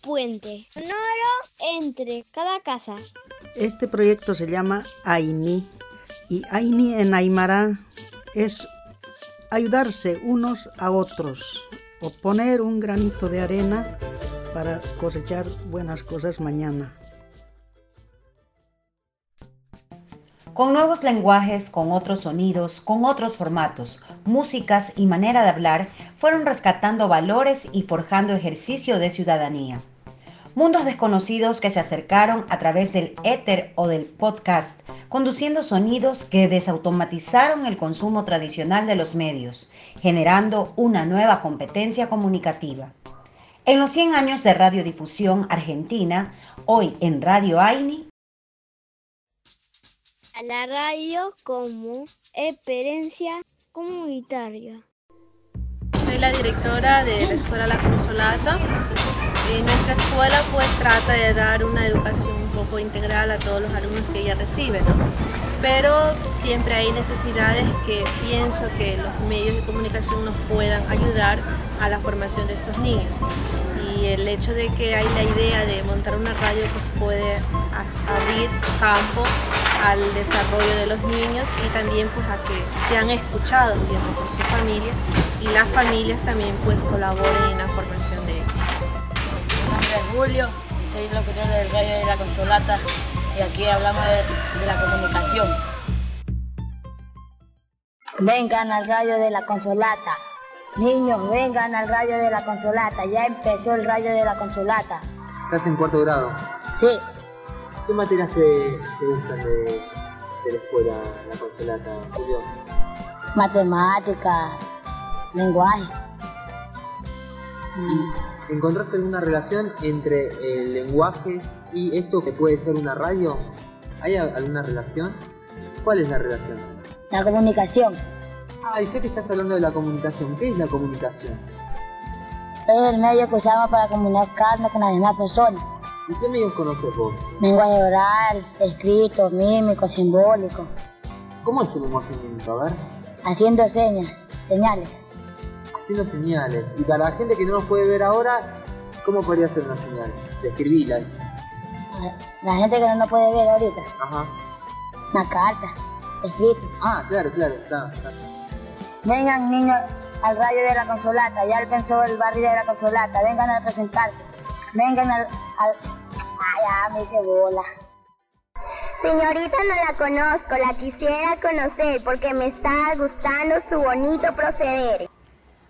puente sonoro entre cada casa. Este proyecto se llama AINI y AINI en Aymara es ayudarse unos a otros o poner un granito de arena para cosechar buenas cosas mañana. Con nuevos lenguajes, con otros sonidos, con otros formatos, músicas y manera de hablar, fueron rescatando valores y forjando ejercicio de ciudadanía. Mundos desconocidos que se acercaron a través del éter o del podcast, conduciendo sonidos que desautomatizaron el consumo tradicional de los medios, generando una nueva competencia comunicativa. En los 100 años de radiodifusión argentina, hoy en Radio AINI, a la radio como experiencia comunitaria. La directora de la Escuela La Consolata. Y nuestra escuela pues trata de dar una educación un poco integral a todos los alumnos que ella recibe, ¿no? Pero siempre hay necesidades que pienso que los medios de comunicación nos puedan ayudar a la formación de estos niños y el hecho de que hay la idea de montar una radio pues puede abrir campo al desarrollo de los niños y también pues a que sean escuchados pienso por su familia y las familias también pues colaboren en la formación de ellos. Mi nombre es Julio y soy locutor del Radio de la Consolata y aquí hablamos de, de la comunicación. Vengan al radio de la Consolata. Niños, vengan al radio de la Consolata. Ya empezó el radio de la Consolata. ¿Estás en cuarto grado? Sí. ¿Qué materias te, te gustan de, de, la escuela, la Consolata, Julio? Matemática, lenguaje. Mm. ¿Encontraste alguna relación entre el lenguaje y esto que puede ser una radio? ¿Hay alguna relación? ¿Cuál es la relación? La comunicación. Ah, y ya que estás hablando de la comunicación, ¿qué es la comunicación? Es el medio que usamos para comunicarnos con las demás personas. ¿Y qué medios conoces vos? Lenguaje oral, escrito, mímico, simbólico. ¿Cómo es el lenguaje mímico? A ver. Haciendo señas, señales. Haciendo señales. Y para la gente que no nos puede ver ahora, ¿cómo podría ser una señal? Describíla. La gente que no nos puede ver ahorita. Ajá. Una carta, escrito. Ah, claro, claro, está. está. Vengan niños al radio de la Consolata, ya pensó el barrio de la Consolata, vengan a presentarse. Vengan al... al... Ay, ya me hice bola. Señorita, no la conozco, la quisiera conocer porque me está gustando su bonito proceder.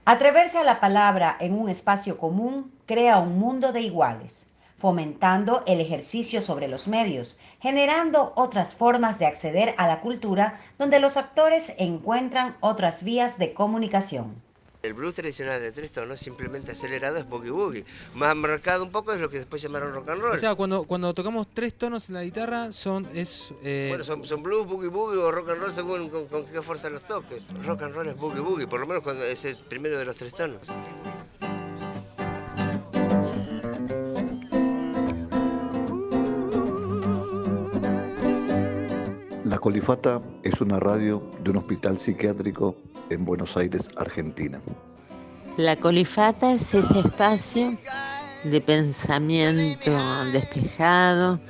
Atreverse a la palabra en un espacio común crea un mundo de iguales, fomentando el ejercicio sobre los medios, generando otras formas de acceder a la cultura donde los actores encuentran otras vías de comunicación. El blues tradicional de tres tonos, simplemente acelerado, es boogie boogie. Más marcado un poco es lo que después llamaron rock and roll. O sea, cuando, cuando tocamos tres tonos en la guitarra, son es eh... Bueno, son, son, blues, boogie boogie o rock and roll según con, con, qué fuerza los toques. Rock and roll es boogie boogie, por lo menos cuando es el primero de los tres tonos. La Colifata es una radio de un hospital psiquiátrico en Buenos Aires, Argentina. La colifata es ese espacio de pensamiento despejado,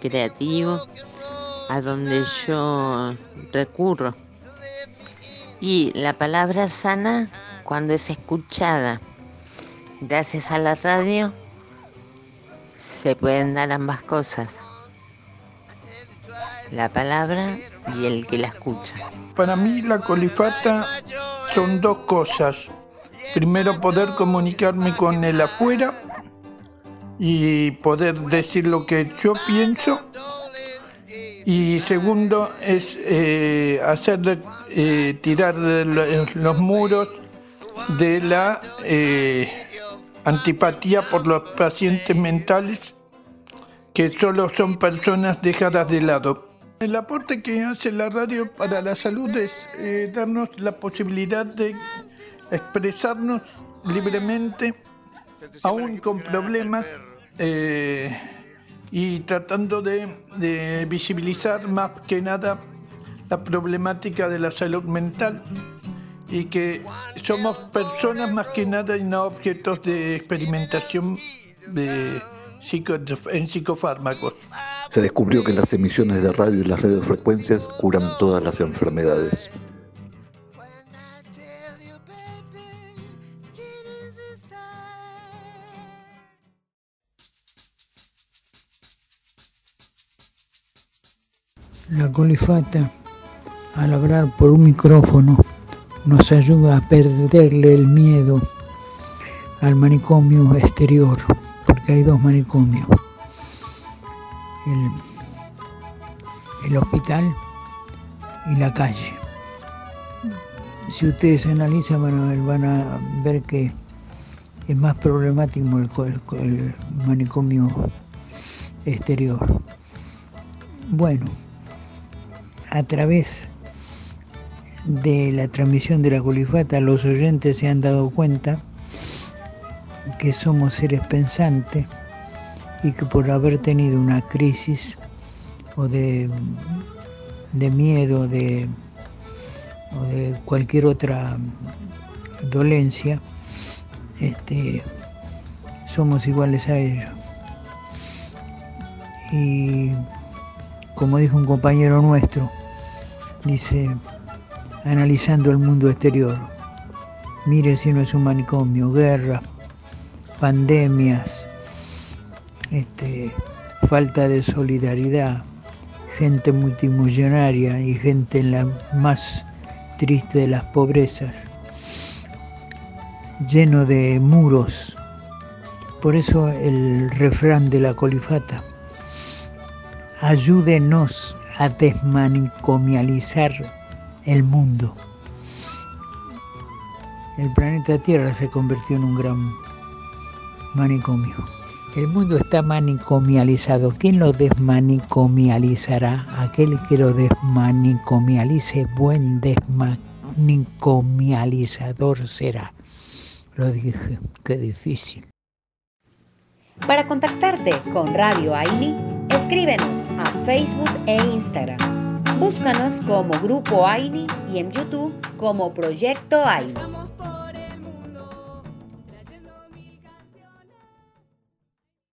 creativo, a donde yo recurro. Y la palabra sana, cuando es escuchada gracias a la radio, se pueden dar ambas cosas. La palabra y el que la escucha. Para mí la colifata son dos cosas. Primero poder comunicarme con el afuera y poder decir lo que yo pienso. Y segundo es eh, hacer eh, tirar los muros de la eh, antipatía por los pacientes mentales que solo son personas dejadas de lado. El aporte que hace la radio para la salud es eh, darnos la posibilidad de expresarnos libremente, aún con problemas, eh, y tratando de, visibilizar más que nada la problemática de la salud mental y que somos personas más que nada y no objetos de experimentación de en psicofármacos. Se descubrió que las emisiones de radio y las radiofrecuencias curan todas las enfermedades. La colifata, al hablar por un micrófono, nos ayuda a perderle el miedo al manicomio exterior, porque hay dos manicomios. El, hospital y la calle. Si ustedes analizan van a ver, que es más problemático el, el manicomio exterior. Bueno, a través de la transmisión de la colifata, los oyentes se han dado cuenta que somos seres pensantes y que por haber tenido una crisis o de, de miedo de, o de cualquier otra dolencia, este, somos iguales a ellos. Y como dijo un compañero nuestro, dice, analizando el mundo exterior, mire si no es un manicomio, guerra, pandemias, este, falta de solidaridad, gente multimillonaria y gente en la más triste de las pobrezas, lleno de muros. Por eso el refrán de la colifata, ayúdenos a desmanicomializar el mundo. El planeta Tierra se convirtió en un gran manicomio. El mundo está manicomializado. ¿Quién lo desmanicomializará? Aquel que lo desmanicomialice, buen desmanicomializador será. Lo dije, qué difícil. Para contactarte con Radio Aini, escríbenos a Facebook e Instagram. Búscanos como Grupo Aini y en YouTube como Proyecto Aini.